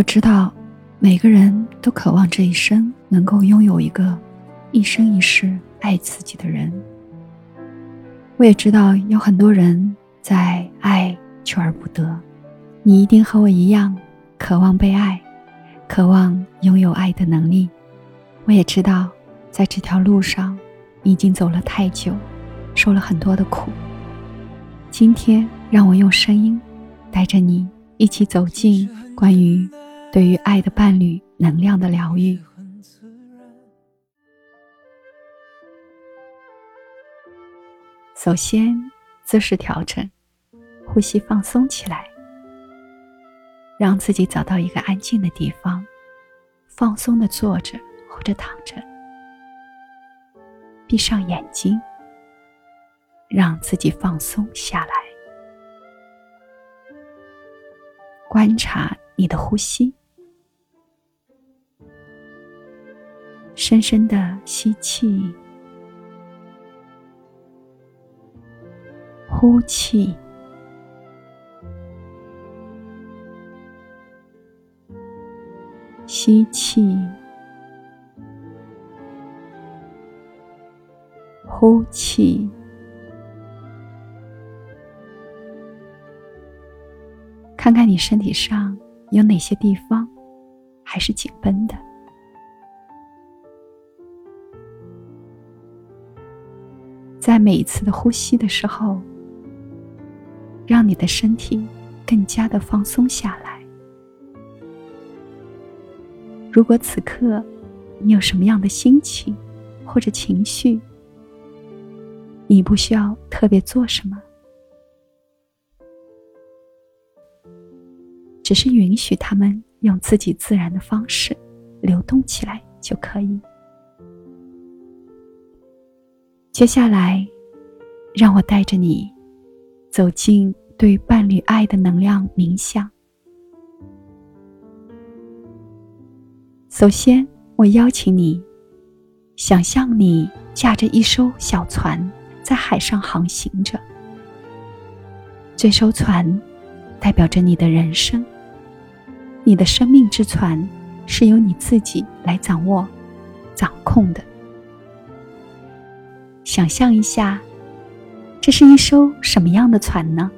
我知道，每个人都渴望这一生能够拥有一个一生一世爱自己的人。我也知道有很多人在爱求而不得，你一定和我一样，渴望被爱，渴望拥有爱的能力。我也知道，在这条路上，已经走了太久，受了很多的苦。今天，让我用声音，带着你一起走进关于对于爱的伴侣能量的疗愈。首先，姿势调整，呼吸放松起来，让自己找到一个安静的地方，放松的坐着或者躺着，闭上眼睛，让自己放松下来，观察你的呼吸，深深的吸气。呼气，吸气，呼气。看看你身体上有哪些地方还是紧绷的。在每一次的呼吸的时候。让你的身体更加的放松下来。如果此刻你有什么样的心情或者情绪，你不需要特别做什么，只是允许他们用自己自然的方式流动起来就可以。接下来，让我带着你。走进对伴侣爱的能量冥想。首先，我邀请你想象你驾着一艘小船在海上航行着。这艘船代表着你的人生，你的生命之船是由你自己来掌握、掌控的。想象一下。这是一艘什么样的船呢？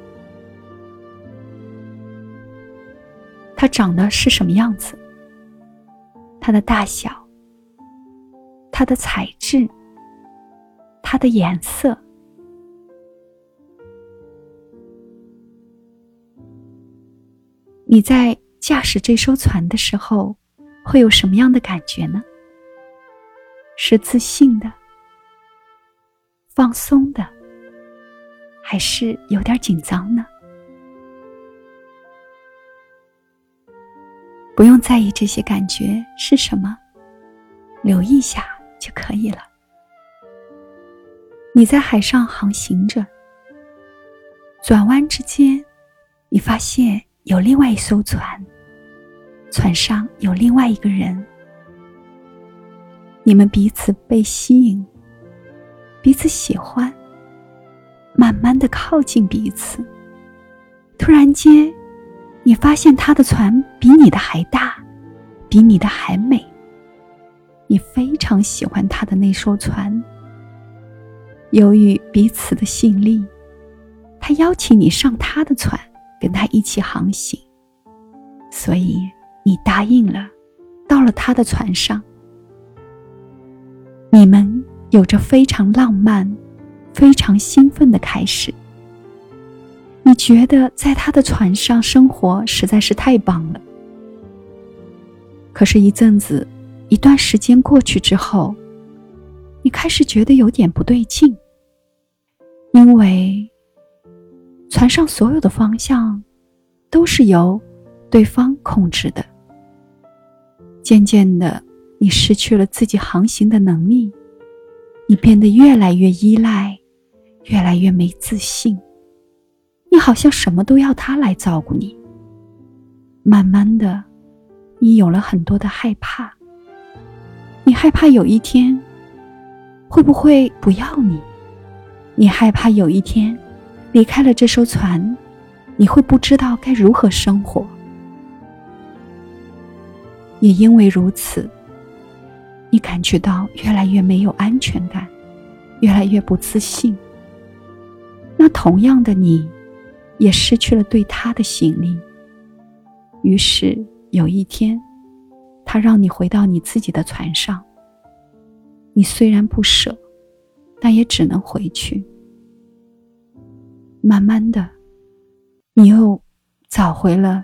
它长得是什么样子？它的大小、它的材质、它的颜色，你在驾驶这艘船的时候会有什么样的感觉呢？是自信的、放松的。还是有点紧张呢。不用在意这些感觉是什么，留意一下就可以了。你在海上航行着，转弯之间，你发现有另外一艘船，船上有另外一个人，你们彼此被吸引，彼此喜欢。慢慢的靠近彼此，突然间，你发现他的船比你的还大，比你的还美。你非常喜欢他的那艘船。由于彼此的吸引力，他邀请你上他的船，跟他一起航行。所以你答应了，到了他的船上，你们有着非常浪漫。非常兴奋的开始。你觉得在他的船上生活实在是太棒了。可是，一阵子，一段时间过去之后，你开始觉得有点不对劲，因为船上所有的方向都是由对方控制的。渐渐的，你失去了自己航行的能力，你变得越来越依赖。越来越没自信，你好像什么都要他来照顾你。慢慢的，你有了很多的害怕。你害怕有一天会不会不要你？你害怕有一天离开了这艘船，你会不知道该如何生活。也因为如此，你感觉到越来越没有安全感，越来越不自信。那同样的你，也失去了对他的吸引力。于是有一天，他让你回到你自己的船上。你虽然不舍，但也只能回去。慢慢的，你又找回了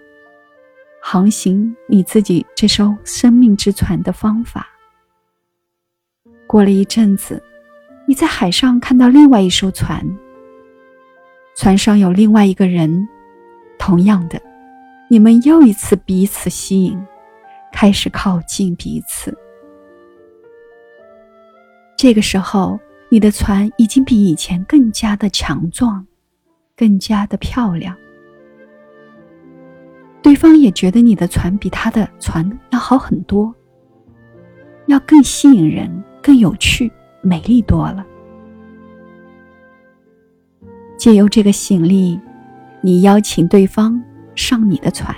航行你自己这艘生命之船的方法。过了一阵子，你在海上看到另外一艘船，船上有另外一个人，同样的，你们又一次彼此吸引，开始靠近彼此。这个时候，你的船已经比以前更加的强壮，更加的漂亮。对方也觉得你的船比他的船要好很多，要更吸引人、更有趣、美丽多了。借由这个行李，你邀请对方上你的船，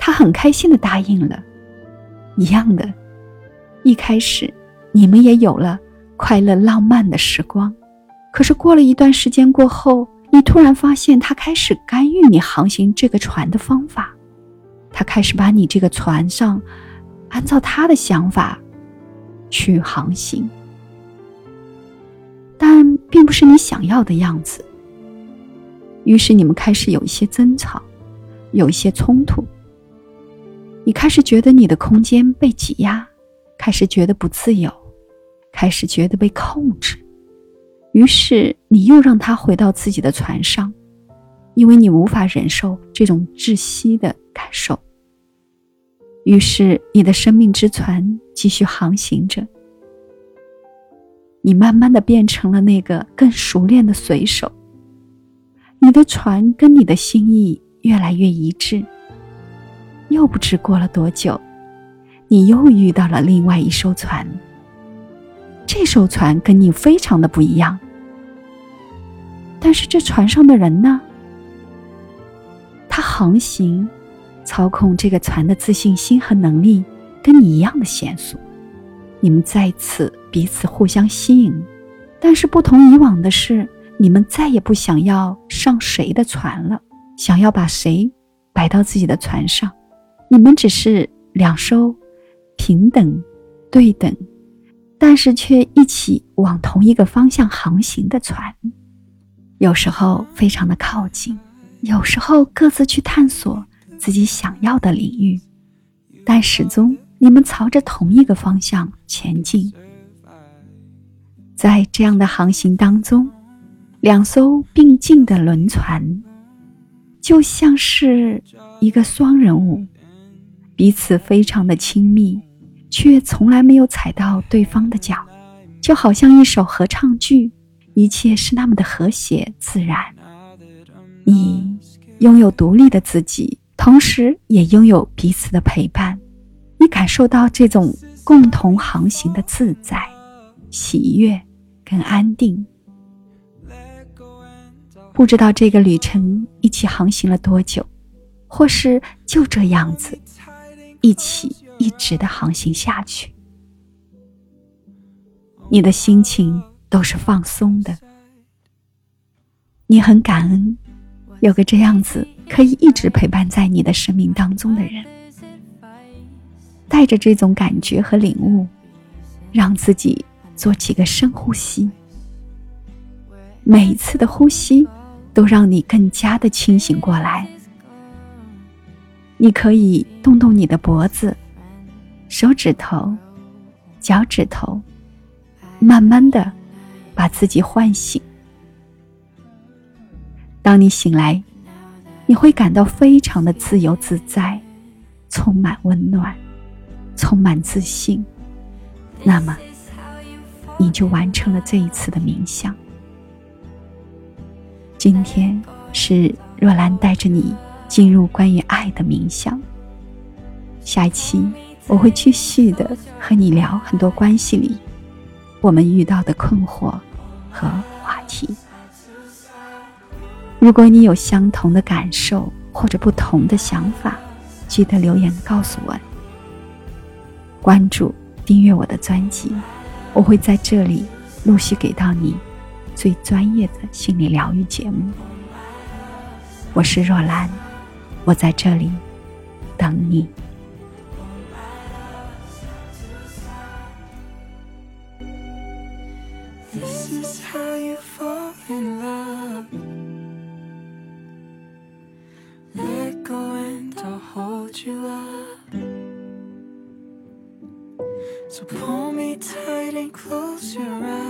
他很开心的答应了。一样的，一开始。你们也有了快乐浪漫的时光，可是过了一段时间过后，你突然发现他开始干预你航行这个船的方法，他开始把你这个船上按照他的想法去航行，但并不是你想要的样子。于是你们开始有一些争吵，有一些冲突，你开始觉得你的空间被挤压，开始觉得不自由。开始觉得被控制，于是你又让他回到自己的船上，因为你无法忍受这种窒息的感受。于是你的生命之船继续航行着，你慢慢的变成了那个更熟练的水手。你的船跟你的心意越来越一致。又不知过了多久，你又遇到了另外一艘船。这艘船跟你非常的不一样，但是这船上的人呢？他航行、操控这个船的自信心和能力跟你一样的娴熟。你们再次彼此互相吸引，但是不同以往的是，你们再也不想要上谁的船了，想要把谁摆到自己的船上。你们只是两艘平等、对等。但是却一起往同一个方向航行的船，有时候非常的靠近，有时候各自去探索自己想要的领域，但始终你们朝着同一个方向前进。在这样的航行当中，两艘并进的轮船，就像是一个双人舞，彼此非常的亲密。却从来没有踩到对方的脚，就好像一首合唱剧，一切是那么的和谐自然。你拥有独立的自己，同时也拥有彼此的陪伴。你感受到这种共同航行的自在、喜悦跟安定。不知道这个旅程一起航行了多久，或是就这样子一起。一直的航行下去，你的心情都是放松的。你很感恩有个这样子可以一直陪伴在你的生命当中的人。带着这种感觉和领悟，让自己做几个深呼吸。每一次的呼吸都让你更加的清醒过来。你可以动动你的脖子。手指头、脚趾头，慢慢的把自己唤醒。当你醒来，你会感到非常的自由自在，充满温暖，充满自信。那么，你就完成了这一次的冥想。今天是若兰带着你进入关于爱的冥想。下一期。我会继续的和你聊很多关系里我们遇到的困惑和话题。如果你有相同的感受或者不同的想法，记得留言告诉我。关注、订阅我的专辑，我会在这里陆续给到你最专业的心理疗愈节目。我是若兰，我在这里等你。So pull me tight and close your eyes.